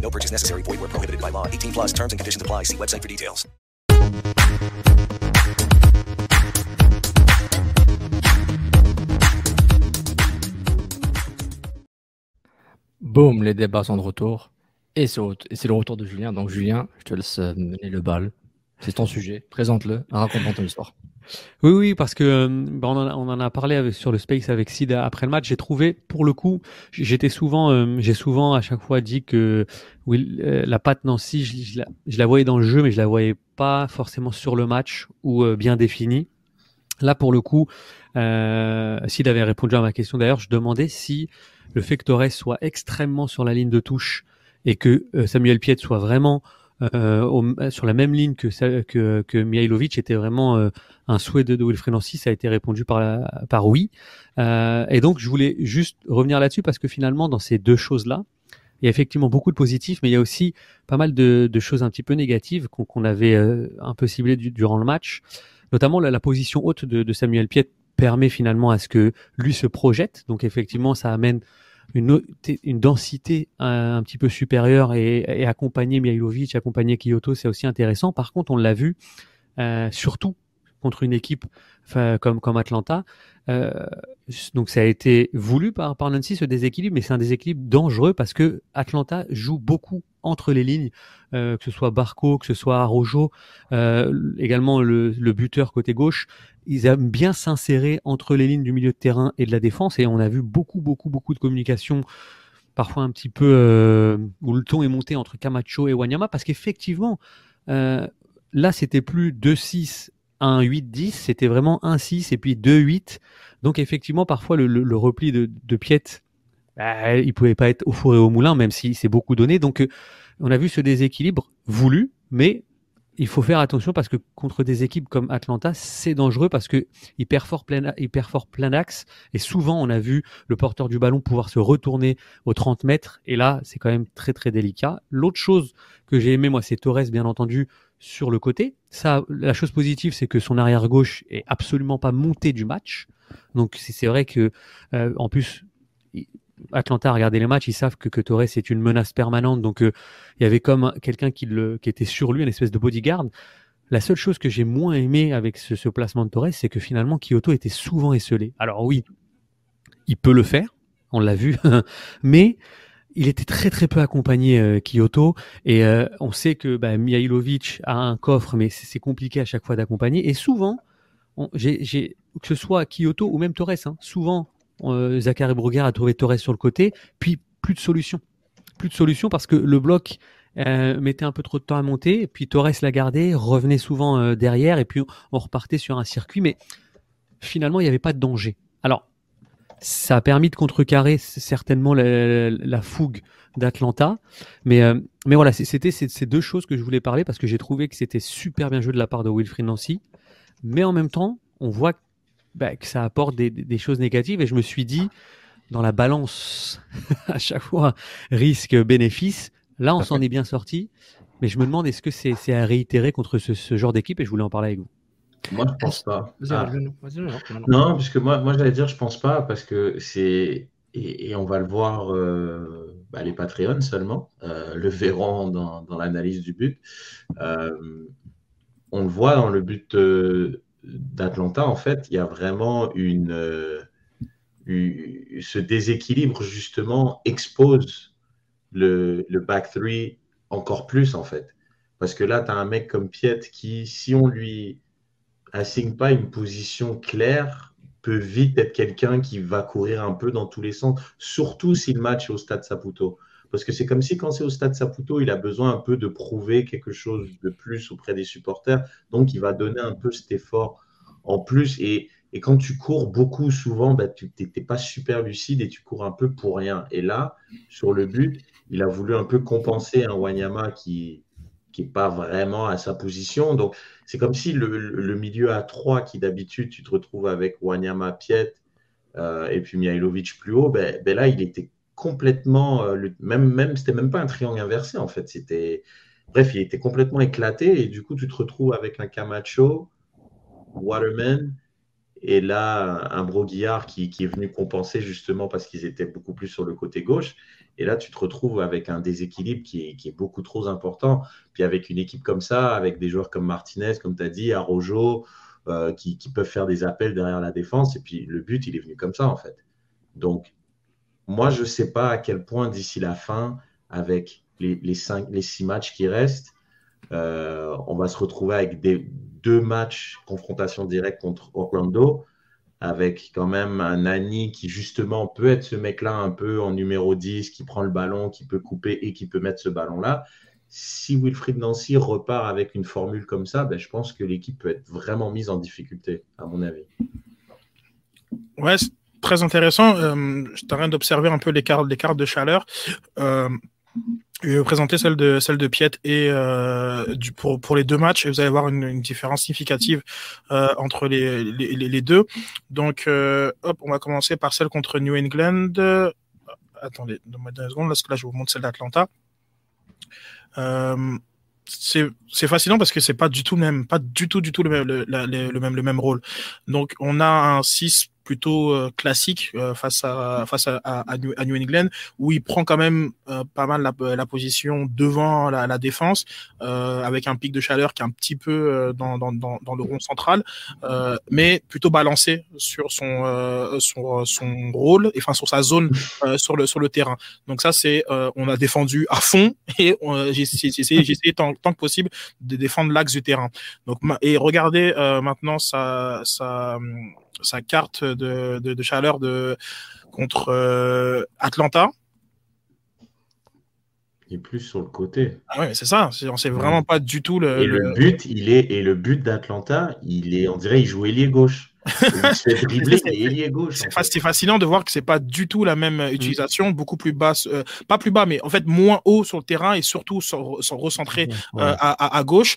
No purchase necessary. Void where prohibited by law. 18 plus terms and conditions apply. See website for details. Boum, les débats sont de retour. Et c'est le retour de Julien. Donc, Julien, je te laisse euh, mener le bal. C'est ton sujet. Présente-le. Raconte ton histoire. Oui, oui, parce que euh, bah, on, en a, on en a parlé avec- sur le space avec Sid après le match. J'ai trouvé, pour le coup, j'étais souvent, euh, j'ai souvent à chaque fois dit que oui, euh, la patte Nancy, je, la, je la voyais dans le jeu, mais je la voyais pas forcément sur le match ou bien définie. Là, pour le coup, Sid avait répondu à ma question. D'ailleurs, je demandais si le fait que Torres soit extrêmement sur la ligne de touche et que Samuel Piet soit vraiment euh, sur la même ligne que, que, que Mihailovic était vraiment euh, un souhait de, de Wilfried Nancy, ça a été répondu par, par oui. Euh, et donc, je voulais juste revenir là-dessus parce que finalement, dans ces deux choses-là, il y a effectivement beaucoup de positifs, mais il y a aussi pas mal de, de choses un petit peu négatives qu'on qu'on avait euh, un peu ciblées du- durant le match. Notamment, la, la position haute de, de Samuel Piet permet finalement à ce que lui se projette. Donc, effectivement, ça amène une, une densité un, un petit peu supérieure et, et accompagner Mihailovic, accompagner Kyoto, c'est aussi intéressant. Par contre, on l'a vu, euh, surtout contre une équipe comme, comme Atlanta. Euh, donc ça a été voulu par, par Nancy ce déséquilibre, mais c'est un déséquilibre dangereux parce que Atlanta joue beaucoup entre les lignes, euh, que ce soit Barco, que ce soit Rojo, euh, également le, le buteur côté gauche. Ils aiment bien s'insérer entre les lignes du milieu de terrain et de la défense et on a vu beaucoup, beaucoup, beaucoup de communication parfois un petit peu euh, où le ton est monté entre Camacho et Wanyama parce qu'effectivement, là c'était plus 2-6 un 8-10, c'était vraiment 1-6 et puis 2-8. Donc effectivement, parfois le, le, le repli de, de Piet, bah, il pouvait pas être au four et au moulin, même si c'est beaucoup donné. Donc euh, on a vu ce déséquilibre voulu, mais il faut faire attention parce que contre des équipes comme Atlanta, c'est dangereux parce que il perforent plein, perforent plein axe et souvent on a vu le porteur du ballon pouvoir se retourner aux 30 mètres et là c'est quand même très très délicat. L'autre chose que j'ai aimé moi c'est Torres bien entendu sur le côté. Ça, la chose positive c'est que son arrière gauche est absolument pas monté du match. Donc c'est vrai que euh, en plus Atlanta a regardé les matchs, ils savent que, que Torres est une menace permanente. Donc, euh, il y avait comme quelqu'un qui, le, qui était sur lui, une espèce de bodyguard. La seule chose que j'ai moins aimé avec ce, ce placement de Torres, c'est que finalement, Kyoto était souvent esselé. Alors oui, il peut le faire, on l'a vu, mais il était très très peu accompagné euh, Kyoto et euh, on sait que bah, Mihailovic a un coffre, mais c'est compliqué à chaque fois d'accompagner. Et souvent, que ce soit Kyoto ou même Torres, hein, souvent euh, Zachary a trouvé Torres sur le côté, puis plus de solution. Plus de solution parce que le bloc euh, mettait un peu trop de temps à monter, et puis Torres l'a gardé, revenait souvent derrière, et puis on, repartait sur un circuit, mais finalement, il n'y avait pas de danger. Alors, ça a permis de contrecarrer certainement la, la fougue d'Atlanta, mais, euh, mais voilà, c'était ces, ces deux choses que je voulais parler parce que j'ai trouvé que c'était super bien joué de la part de Wilfried Nancy, mais en même temps, on voit bah, que ça apporte des, des, choses négatives. Et je me suis dit, dans la balance, à chaque fois, risque-bénéfice, là, on s'en est bien sorti. Mais je me demande, est-ce que c'est est à réitérer contre ce, ce genre d'équipe Et je voulais en parler avec vous. Moi, je pense pas. Ah. Non, puisque moi, moi j'allais dire, je pense pas, parce que c'est. Et, et, on va le voir, euh, bah, les Patreons seulement, euh, le verront dans, dans l'analyse du but. Euh, on le voit dans le but d'Atlanta, en fait, il y a vraiment une, une, ce déséquilibre, justement, expose le, le back three encore plus, en fait. Parce que là, tu as un mec comme Piet qui, si on lui assigne pas une position claire, peut vite être quelqu'un qui va courir un peu dans tous les sens, surtout si le match est au stade Saputo. Parce que c'est comme si quand c'est au stade Saputo, il a besoin un peu de prouver quelque chose de plus auprès des supporters. Donc, il va donner un peu cet effort en plus. Et, et quand tu cours beaucoup, souvent, bah, tu n'es pas super lucide et tu cours un peu pour rien. Et là, sur le but, il a voulu un peu compenser un Wanyama qui n'est pas vraiment à sa position. Donc, c'est comme si le, milieu à 3 qui d'habitude, tu te retrouves avec Wanyama, Piet euh, et puis Mihailovic plus haut, ben, ben là, il était complètement, euh, le, même, même c'était même pas un triangle inversé en fait. C'était, bref, il était complètement éclaté et du coup, tu te retrouves avec un Camacho, Waterman et là un Broguillard qui, qui est venu compenser justement parce qu'ils étaient beaucoup plus sur le côté gauche. Et là, tu te retrouves avec un déséquilibre qui est, beaucoup trop important. Puis avec une équipe comme ça, avec des joueurs comme Martinez, comme tu as dit, Arojo, euh, qui, qui, peuvent faire des appels derrière la défense. Et puis le but, il est venu comme ça en fait. Donc moi, je ne sais pas à quel point d'ici la fin, avec les, cinq, les six matchs qui restent, euh, on va se retrouver avec des, deux matchs confrontation directe contre Orlando, avec quand même un Nani qui justement peut être ce mec-là un peu en numéro 10, qui prend le ballon, qui peut couper et qui peut mettre ce ballon-là. Si Wilfried Nancy repart avec une formule comme ça, ben, je pense que l'équipe peut être vraiment mise en difficulté, à mon avis. Ouais, très intéressant. Euh, je train d'observer un peu les cartes, de chaleur. Euh, je vais vous présenter celle de celle de Piet et euh, pour, pour les deux matchs et vous allez voir une, différence significative euh, entre les, les, deux. Donc euh, hop, on va commencer par celle contre New England. Attendez, donne-moi deux secondes parce que je vous montre celle d'Atlanta. Euh, c'est fascinant parce que c'est pas du tout même pas du tout du tout le même le même le même rôle. Donc on a un 6 plutôt euh, classique euh, face à face à, à, New, England où il prend quand même euh, pas mal la, la, position devant la, la défense avec un pic de chaleur qui est un petit peu dans, dans, dans, dans le rond central mais plutôt balancé sur son son, son rôle et enfin sur sa zone sur le sur le terrain. Donc ça c'est on a défendu à fond et j'ai essayé tant, tant que possible de défendre l'axe du terrain. Donc et regardez maintenant ça ça sa carte de, de, de chaleur de, contre euh, Atlanta. Il est plus sur le côté. Ah ouais, c'est ça. On sait vraiment pas du tout le. Et le, but, il est et le but d'Atlanta, il est, on dirait, il joue ailier gauche. Il se fait dribbler, ailier gauche. C'est fascinant de voir que c'est pas du tout la même mm. utilisation, beaucoup plus basse, euh, pas plus bas, mais en fait moins haut sur le terrain et surtout sont, recentrés euh, à, à, à, gauche.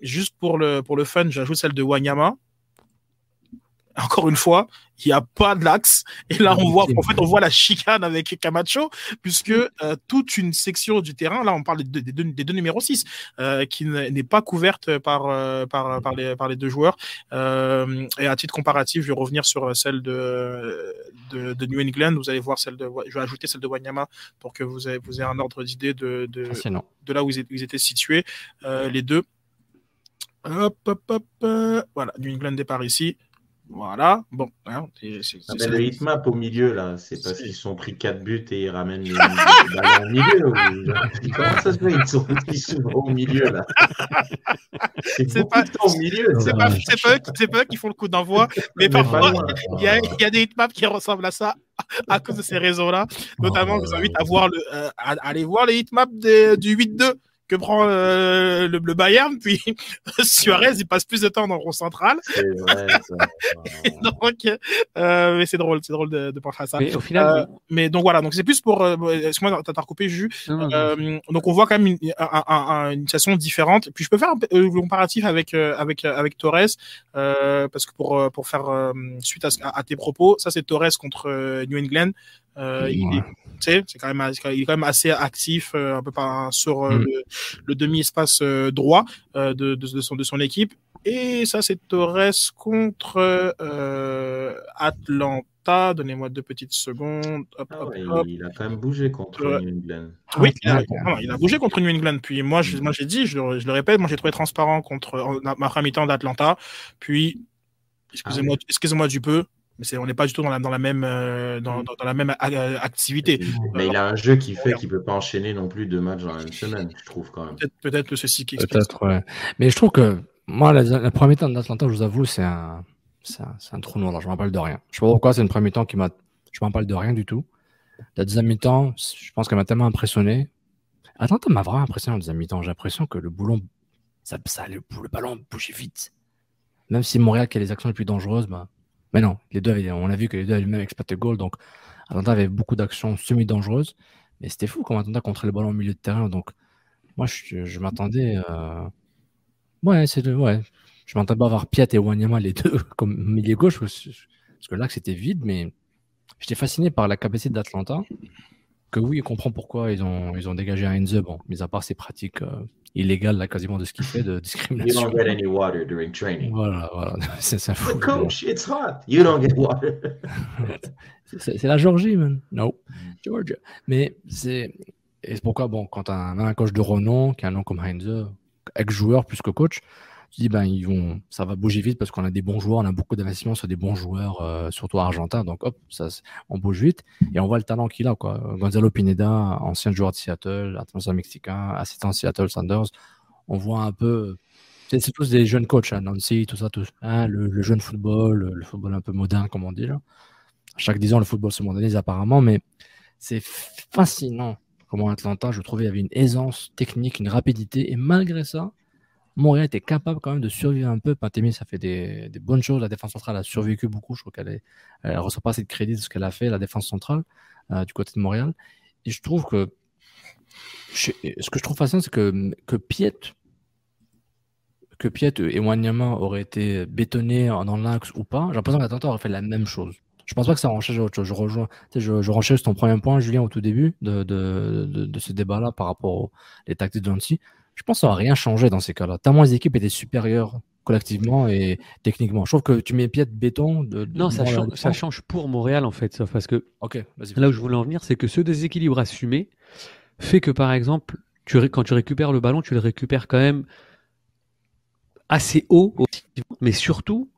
Juste pour le pour le fun, j'ajoute celle de Wanyama encore une fois, il n'y a pas de l'axe. Et là, on voit, en fait, on voit la chicane avec Camacho, puisque euh, toute une section du terrain, là, on parle des, deux, des deux numéros 6, euh, qui n'est pas couverte par, euh, par, par, les, par les deux joueurs. Euh, et à titre comparatif, je vais revenir sur celle de, de, de New England. Vous allez voir celle de, je vais ajouter celle de Wanyama pour que vous ayez, vous ayez un ordre d'idée de, de, de là où ils, étaient situés, les deux. Hop, hop, hop, voilà, New England départ ici. Voilà. Bon. Hein, c'est, ah ben, le hitmap au milieu, là, c'est parce qu'ils sont pris 4 buts et ils ramènent les ballons au milieu. Comment ça se fait Ils sont, ils sont au milieu, là? C'est, c'est pas au milieu. C'est pas, c'est, pas eux, c'est pas eux qui font le coup d'envoi, mais parfois, il y, a, il y a des hitmaps qui ressemblent à ça à cause de ces raisons-là. Notamment, je vous invite à, voir le, euh, à, aller voir les hitmaps du 8-2 que prend euh, le, le, Bayern, puis Suarez, il passe plus de temps dans le rond central. Vrai, ça. donc, euh, mais c'est drôle, c'est drôle de, de penser à ça. Mais au final, euh, mais donc voilà, donc c'est plus pour. Euh, Excuse-moi, t'as recoupé Jus. Euh, donc on voit quand même une, un, un, une situation différente. Puis je peux faire un, un comparatif avec avec avec Torres, parce que pour pour faire suite à, à, tes propos, ça c'est Torres contre New England. Euh, il, est, c'est quand même, il est quand même assez actif euh, un peu par, sur euh, mm. le, le demi-espace euh, droit de, de, de, son, de son équipe. Et ça, c'est Torres contre Atlanta. Donnez-moi deux petites secondes. Hop, ah ouais, hop. Il a quand même bougé contre New England. Oui, il a, il a, bougé contre New England. Puis moi, je, moi j'ai dit, je, je, le répète, moi j'ai trouvé transparent contre ma mi-temps d'Atlanta. Puis, excusez-moi, ah excusez-moi du peu, Mais on n'est pas du tout dans la, dans la même, euh, dans, dans- dans la même activité. Mais il a un jeu qui fait qu'il peut pas enchaîner non plus deux matchs dans la même semaine, je trouve quand même. Peut-être, peut-être que ceci qui explique. Peut-être, ouais. Mais je trouve que moi, la, la première mi-temps d'Atlanta, je vous avoue, c'est un, c'est un, un trou noir. Je m'en parle de rien. Je sais pas pourquoi, c'est une première mi-temps qui m'a. Je m'en parle de rien du tout. La deuxième mi-temps, je pense qu'elle m'a tellement impressionné. Atlanta m'a vraiment impressionné en deuxième mi-temps. J'ai l'impression que le boulon, ça, ça, le, le ballon bougeait vite. Même si Montréal, qui a les actions les plus dangereuses, bah. Mais non, les deux on a vu que les deux avaient le même expected goal. Donc, Atlanta avait beaucoup d'actions semi-dangereuses. Mais c'était fou comment Atlanta contrôlait le ballon au milieu de terrain. Donc, moi, je, m'attendais. euh, Ouais, c'est ouais. Je m'attendais pas à voir Piat et Wanyama les deux comme milieu gauche parce que que c'était vide, mais j'étais fasciné par la capacité d'Atlanta. Que oui, on comprend pourquoi ils ont, ils ont dégagé un Enze, bon, mis à part ces pratiques euh, illégales, là, quasiment de ce qu'il fait, de You discrimination. don't get any water during training. Voilà, voilà, c'est ça. But coach, it's hot. You don't get water. C'est la Georgie, man. No, Georgia. Mais c'est et c'est pourquoi, bon, quand un, un coach de renom, qui a un nom comme Heinze, ex-joueur plus que coach, tu dis, ben, ils vont, ça va bouger vite parce qu'on a des bons joueurs, on a beaucoup d'investissements sur des bons joueurs, euh, surtout argentins. Donc, hop, ça, on bouge vite et on voit le talent qu'il a, quoi. Gonzalo Pineda, ancien joueur de Seattle, attention mexicain, assistant Seattle Sanders. On voit un peu, c'est tous des jeunes coachs, hein, Nancy, tout ça, tout, hein, le, jeune football, le, football un peu moderne, comme on dit, là. Chaque 10 ans, le football se modernise apparemment, mais c'est fascinant comment Atlanta, je trouvais, il avait une aisance technique, une rapidité, et malgré ça, Montréal était capable quand même de survivre un peu. Pantemi, ça fait des, des bonnes choses. La défense centrale a survécu beaucoup. Je trouve qu'elle ne reçoit pas assez de crédit de ce qu'elle a fait, la défense centrale, euh, du côté de Montréal. Et je trouve que je- ce que je trouve fascinant, c'est que, que Piet, que Piet et Wanyama auraient été bétonnés dans l'axe ou pas, j'ai l'impression qu'Atlanta aurait fait la même chose. Je pense pas que ça renchérit autre chose. Je rejoins, tu sais, je, je sur ton premier point, Julien, au tout début de, de, de, de ce débat-là par rapport aux les tactiques de Nancy. Je pense que ça n'a rien changé dans ces cas-là. Tellement les équipes étaient supérieures collectivement et techniquement. Je trouve que tu mets pied de béton. De, de- Non, ça, change, ça change pour Montréal en fait, sauf parce que Ok, vas-y. là où je voulais en venir, c'est que ce déséquilibre assumé fait que par exemple, tu quand tu récupères le ballon, tu le récupères quand même assez haut, mais surtout,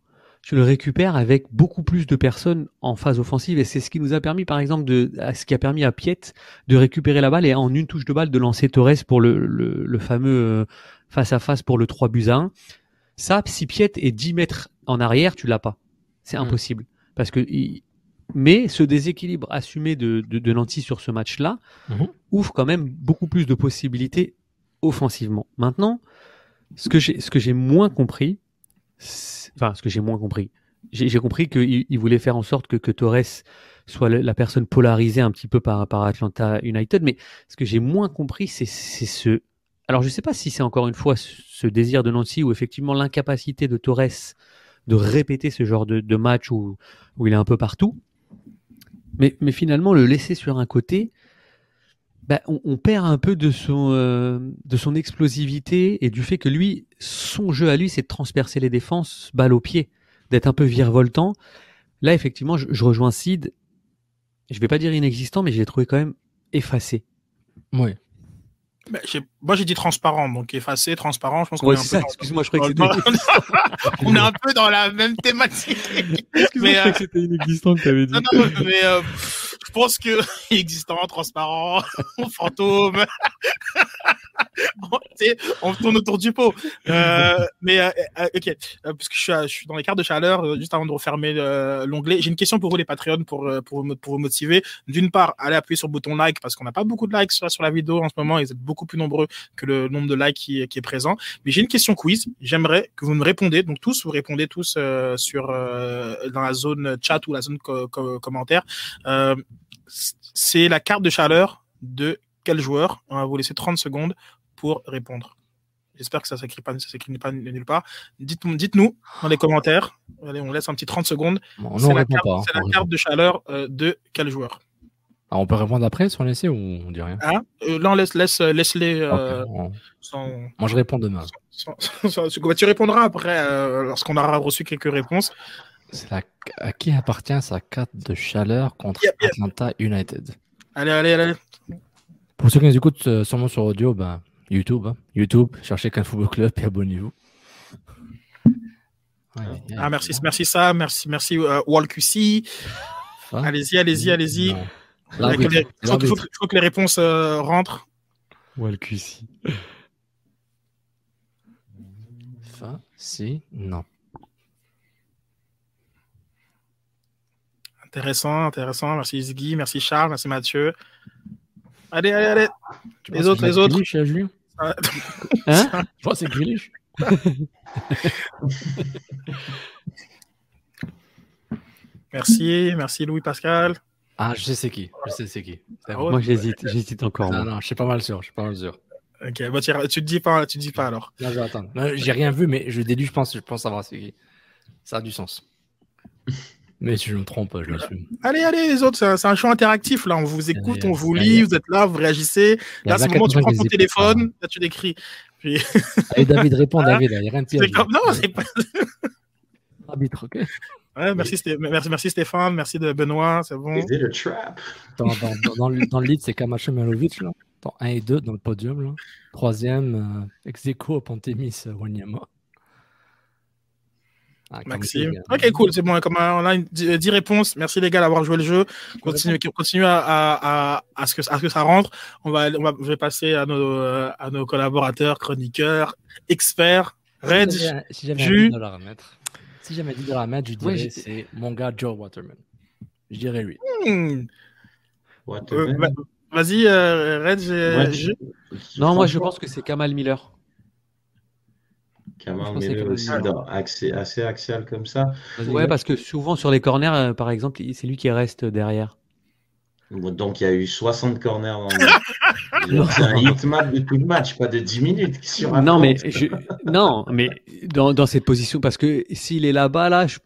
tu le récupères avec beaucoup plus de personnes en phase offensive et c'est ce qui nous a permis par exemple de ce qui a permis à Piet de récupérer la balle et en une touche de balle de lancer Torres pour le, le, le fameux euh, face à face pour le 3 buts à 1. Ça, si Piet est 10 mètres en arrière, tu l'as pas. C'est Mm. impossible. Parce que il- mais ce déséquilibre assumé de, de, de Nancy sur ce match-là Mhm. ouvre quand même beaucoup plus de possibilités offensivement. Maintenant, ce que j'ai ce que j'ai moins compris, enfin ce que j'ai moins compris, j'ai compris qu'il il voulait faire en sorte que, Torres soit la personne polarisée un petit peu par, Atlanta United, mais ce que j'ai moins compris, c'est ce... Alors je sais pas si c'est encore une fois ce désir de Nancy ou effectivement l'incapacité de Torres de répéter ce genre de, match où, il est un peu partout, mais finalement le laisser sur un côté, bah, on, on perd un peu de son, euh, de son explosivité et du fait que lui, son jeu à lui, c'est de transpercer les défenses, balle au pied, d'être un peu virevoltant. Là, effectivement, je, je rejoins Sid. Je vais pas dire inexistant, mais je l'ai trouvé quand même effacé. Oui. Mais j'ai- moi, j'ai dit transparent, donc effacé, transparent. Je pense qu'on Ouais, est un c'est peu ça. Excuse-moi, je croyais que c'était. on est un peu dans la même thématique. Excuse-moi, Mais, je euh, croyais que c'était inexistant que t'avais dit. Non, non, mais euh, pense que existant, transparent, fantôme. On tourne autour du pot. Euh, mais euh, euh, ok, Euh, parce que je suis, je suis dans les cartes de chaleur, juste avant de refermer l'onglet. J'ai une question pour vous les Patreons pour vous- motiver. D'une part, allez appuyer sur le bouton like parce qu'on n'a pas beaucoup de likes sur, la vidéo en ce moment. Ils êtes beaucoup plus nombreux que le nombre de likes qui, est présent. Mais j'ai une question quiz. J'aimerais que vous me répondez. Donc tous, vous répondez tous sur dans la zone chat ou la zone co- co- commentaire. C'est la carte de chaleur de quel joueur? On va vous laisser 30 secondes pour répondre. J'espère que ça s'écrit pas, ça s'écrit pas nulle part. Dites-nous dans les commentaires. Allez, on laisse un petit 30 secondes. Bon, C'est la carte, pas. hein. c'est la carte de chaleur euh, de quel joueur? Ah, on peut répondre après si on laissait ou on dit rien? Hein? Euh, Là, on laisse, laisse, laisse-les. euh, sans- Moi, je réponds demain. sans- sans- sans- tu répondras après lorsqu'on aura reçu quelques réponses. C'est la... À qui appartient sa carte de chaleur contre Yep, yep. Atlanta United? Allez, allez, allez. Pour ceux qui nous écoutent euh, sûrement sur audio, ben, YouTube. hein. YouTube, cherchez Can Football Club et abonnez-vous. Ah, merci, merci Sam, merci, merci euh, WallQC. Fin. Allez-y, allez-y, allez-y. Non. Il faut, L'arbitre, que les- faut que- faut les réponses euh, rentrent. Ouais, le QC. Fin, si, non. Intéressant, intéressant. Merci Ziggy, merci Charles, merci Mathieu. Allez, allez, allez. Tu Les autres, les autres. Julien Ah, Hein Je crois que c'est Grealish. Merci, merci Louis Pascal. Ah, je sais c'est qui. Je sais c'est qui. Ah bon. ouais. Moi, j'hésite. J'hésite encore. Non, moi. non, je suis pas mal sûr. Je suis pas mal sûr. Ok, bah, tu, tu te dis pas, tu te dis pas alors. Là, je vais attendre. Non, J'ai rien vu, mais je déduis, je pense, je pense savoir c'est qui. Ça a du sens. Mais si je me trompe, je l'assume. Allez, allez, les autres, c'est un, un show interactif là. On vous écoute, Allez, on vous allez. lit, vous êtes là, vous réagissez. Là, c'est le moment où tu prends ton écoute, téléphone, là, tu décris. Puis, Allez, David, réponds. David. Il n'y a rien de pire. c'est comme... Non, c'est pas. Arbitre, ok. Ouais, merci, Sté- merci, merci Stéphane, merci de Benoît, c'est bon. Is it a trap? Dans, dans, dans, dans le, dans le lead, c'est Camacho Milovic, là. Dans 1 et 2 dans le podium, là. Troisième, euh, ex aequo, Pantémis, euh, Wanyama. Ah, Maxime. Ok, cool, c'est bon. Comme euh, on a une- 10 réponses. Merci les gars d'avoir joué le jeu. Continuez, continuez à, à, à, à ce que, à ce que ça rentre. On va, on va, je vais passer à nos, euh, à nos collaborateurs, chroniqueurs, experts. Reg, Si j'avais- si j'avais un 10 dollars à mettre, si j'avais 10 dollars à mettre, je dirais Ouais, j'ai- c'est mon gars Joe Waterman. Je dirais lui. hmm, the euh, va- vas-y, euh, Reg, euh, Ouais, Jus. Non, moi, je pense que c'est Kamal Miller. Pensais Miller aussi, Miller. dans- accès- assez axial comme ça. Ouais, parce que souvent sur les corners, euh, par exemple, c'est lui qui reste derrière. Bon, Donc il y a eu 60 corners dans le C'est un hit map de tout le match, pas de 10 minutes. Non, mais je... non, mais dans, dans cette position, parce que s'il est là-bas, là, je...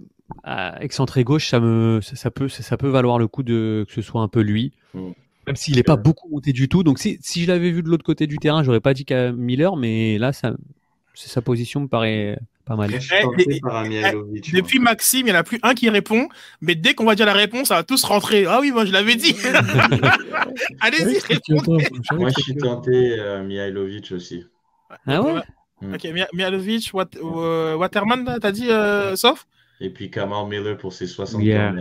à excentré gauche, ça me, ça, ça peut, ça, ça peut valoir le coup de que ce soit un peu lui, Mm. même s'il n'est pas beaucoup monté du tout. Donc si, si je l'avais vu de l'autre côté du terrain, j'aurais pas dit qu'à Miller, mais là, ça, sa position me paraît pas mal. Je suis Eh, par. Depuis Maxime, il n'y en a plus un qui répond, mais dès qu'on va dire la réponse, ça va tous rentrer. Ah oui, moi je l'avais dit. Allez-y, répondez. Moi, je suis tenté euh, Mihailovic aussi. Ah ouais? Ok, Mia- Mihailovic, Wat- euh, Waterman, t'as dit, euh, sauf Et puis Kamal Miller pour ses 60 Yeah.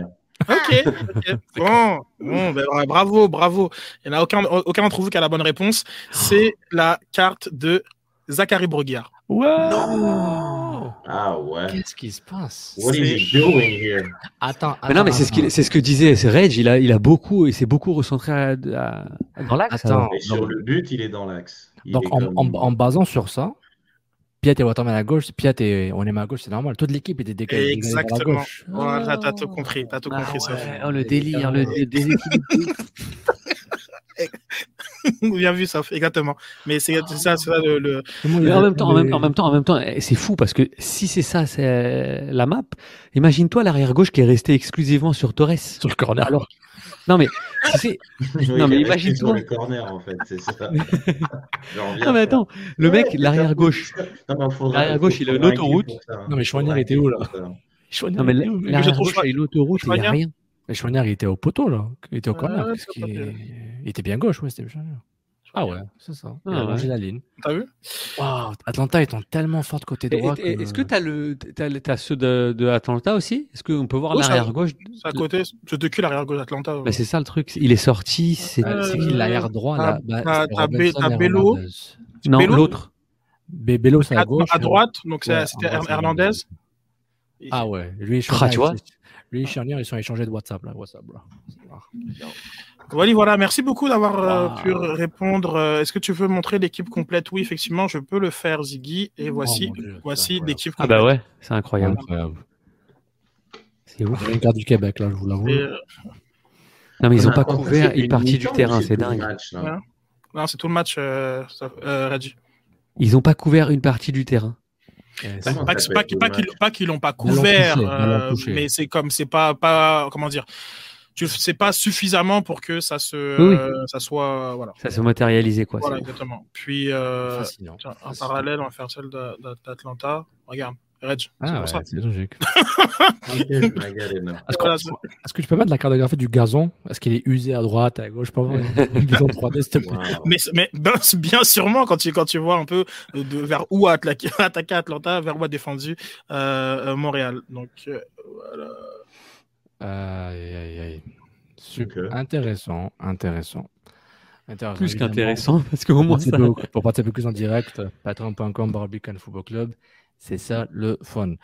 Ok, ok. Bon, bon ben, bra- bravo, bravo. Il n'y en a aucun, aucun d'entre vous qui a la bonne réponse. C'est la carte de Zachary Broguiard. Non Ah ouais. Qu'est-ce qui se passe? What is he doing here? Attends, Mais non, mais c'est ce, attends. qu'il- c'est ce que disait Reg. Il a, il a beaucoup, il s'est beaucoup recentré à- à- dans l'axe. Attends. sur le but, il est dans l'axe. Il Donc, est en, comme- en, en basant sur ça, Piat et Waterman à gauche, Piat et Onema à gauche, c'est normal. Toute l'équipe était décalée Exactement. gauche. Voilà, t'as tout compris, t'as tout Ah compris, ouais, oh, le délire, le, le déséquilibre. Bien vu, Sof, exactement. Mais c'est c'est ça, c'est ça le, le- Mais en même temps, en même, en même temps, en même temps, eh, c'est fou parce que si c'est ça, c'est euh, la map. Imagine-toi l'arrière gauche qui est resté exclusivement sur Torres. Sur le corner. Alors, non mais, tu sais, Oui, non mais imagine-toi. le corner, en fait, c'est ça. Non mais attends, le mec, Ouais, l'arrière gauche. L'arrière gauche, il a une autoroute. ça. Non, mais un était où, là ça. Mais l'arrière gauche, il a l'autoroute, il n'y a rien. Mais Chouanier, il était au poteau, là. Il était au corner. Pire. Il était bien gauche, ouais, c'était. Ah ouais, c'est ça. Il Ah a longé ouais. la ligne. T'as vu? Waouh, Atlanta étant tellement forte côté droit. que- Est-ce que tu as, le, t'as, t'as ceux de, de Atlanta aussi? Est-ce qu'on peut voir Oh, l'arrière gauche? C'est à côté, c'est de cul l'arrière gauche d'Atlanta. bah, C'est ça le truc. Il est sorti. C'est... C'est qui l'arrière droit t'as- là Bah, t'as- t'as t'as Bello. Hernandez. Non, l'autre. Be- Bello, c'est à gauche. à droite, donc c'était Hernandez. Ah ouais, lui Ah, Chouanier, tu vois et Chouanier, ils sont échangés de WhatsApp là. WhatsApp, là. Voilà, voilà, merci beaucoup d'avoir euh, pu répondre. Euh, Est-ce que tu veux montrer l'équipe complète? Oui, effectivement, je peux le faire, Ziggy. Et voici, Dieu, c'est voici incroyable. l'équipe Ah complète. bah ouais, c'est incroyable. Incroyable. C'est ouf. Une carte du Québec là, je vous l'avoue. Euh, Non mais ils On n'ont a pas couvert une partie du terrain, c'est le dingue. match, non, c'est tout le match, euh, ça- euh, Reggie. Ils n'ont pas couvert une partie du terrain. Pas, pas, pas qu'ils match pas qu'ils l'ont pas couvert, euh, mais c'est comme c'est pas pas comment dire. Tu c'est pas suffisamment pour que ça se Oui, euh, ça soit voilà. Ça se matérialisait quoi. Voilà exactement. Puis euh, tiens, en parallèle, on va faire celle d'Atlanta. Regarde, Reg. C'est Ah ouais, c'est logique. Est-ce que, Voilà, est-ce que tu peux mettre la cartographie du gazon? Est-ce qu'il est usé à droite, à gauche? Je peux avoir une une vision 3D, s'il te plaît Wow. Mais, mais ben, c'est bien sûrement quand tu, quand tu vois un peu euh, de, vers où a attaqué, attaqué Atlanta, vers où a défendu euh, euh, Montréal. Donc euh, voilà. Aïe, aïe, aïe. Super. Ok. Intéressant, intéressant. Intéressant, Plus évidemment. qu'intéressant, parce qu'au Pour moins ça. participer, au- pour participer plus en direct, patreon.com, Barbican Football Club. C'est ça le fun.